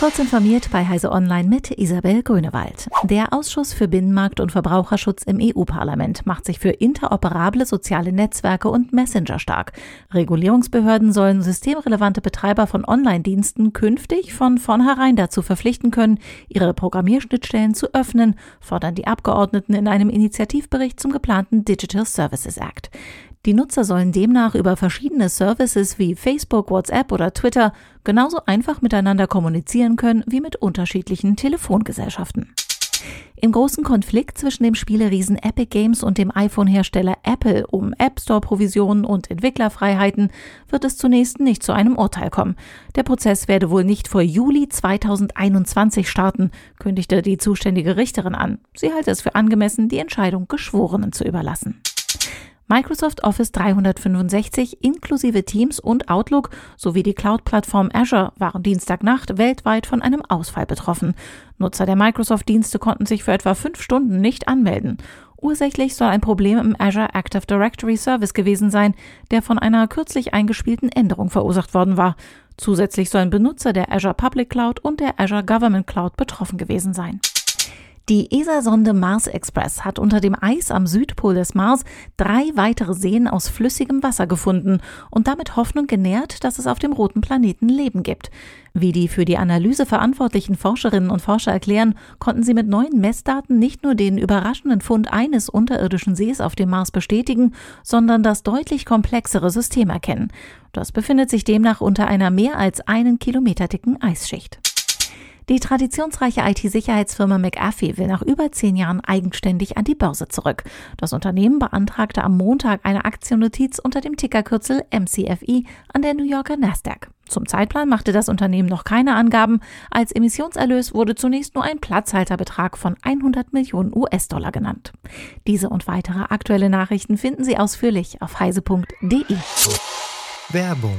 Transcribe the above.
Kurz informiert bei Heise Online mit Isabel Grünewald. Der Ausschuss für Binnenmarkt und Verbraucherschutz im EU-Parlament macht sich für interoperable soziale Netzwerke und Messenger stark. Regulierungsbehörden sollen systemrelevante Betreiber von Online-Diensten künftig von vornherein dazu verpflichten können, ihre Programmierschnittstellen zu öffnen, fordern die Abgeordneten in einem Initiativbericht zum geplanten Digital Services Act. Die Nutzer sollen demnach über verschiedene Services wie Facebook, WhatsApp oder Twitter genauso einfach miteinander kommunizieren können wie mit unterschiedlichen Telefongesellschaften. Im großen Konflikt zwischen dem Spieleriesen Epic Games und dem iPhone-Hersteller Apple um App Store-Provisionen und Entwicklerfreiheiten wird es zunächst nicht zu einem Urteil kommen. Der Prozess werde wohl nicht vor Juli 2021 starten, kündigte die zuständige Richterin an. Sie halte es für angemessen, die Entscheidung Geschworenen zu überlassen. Microsoft Office 365 inklusive Teams und Outlook sowie die Cloud-Plattform Azure waren Dienstagnacht weltweit von einem Ausfall betroffen. Nutzer der Microsoft-Dienste konnten sich für etwa fünf Stunden nicht anmelden. Ursächlich soll ein Problem im Azure Active Directory Service gewesen sein, der von einer kürzlich eingespielten Änderung verursacht worden war. Zusätzlich sollen Benutzer der Azure Public Cloud und der Azure Government Cloud betroffen gewesen sein. Die ESA-Sonde Mars Express hat unter dem Eis am Südpol des Mars drei weitere Seen aus flüssigem Wasser gefunden und damit Hoffnung genährt, dass es auf dem roten Planeten Leben gibt. Wie die für die Analyse verantwortlichen Forscherinnen und Forscher erklären, konnten sie mit neuen Messdaten nicht nur den überraschenden Fund eines unterirdischen Sees auf dem Mars bestätigen, sondern das deutlich komplexere System erkennen. Das befindet sich demnach unter einer mehr als einen Kilometer dicken Eisschicht. Die traditionsreiche IT-Sicherheitsfirma McAfee will nach über zehn Jahren eigenständig an die Börse zurück. Das Unternehmen beantragte am Montag eine Aktiennotiz unter dem Tickerkürzel MCFI an der New Yorker Nasdaq. Zum Zeitplan machte das Unternehmen noch keine Angaben. Als Emissionserlös wurde zunächst nur ein Platzhalterbetrag von 100 Millionen US-Dollar genannt. Diese und weitere aktuelle Nachrichten finden Sie ausführlich auf heise.de. Werbung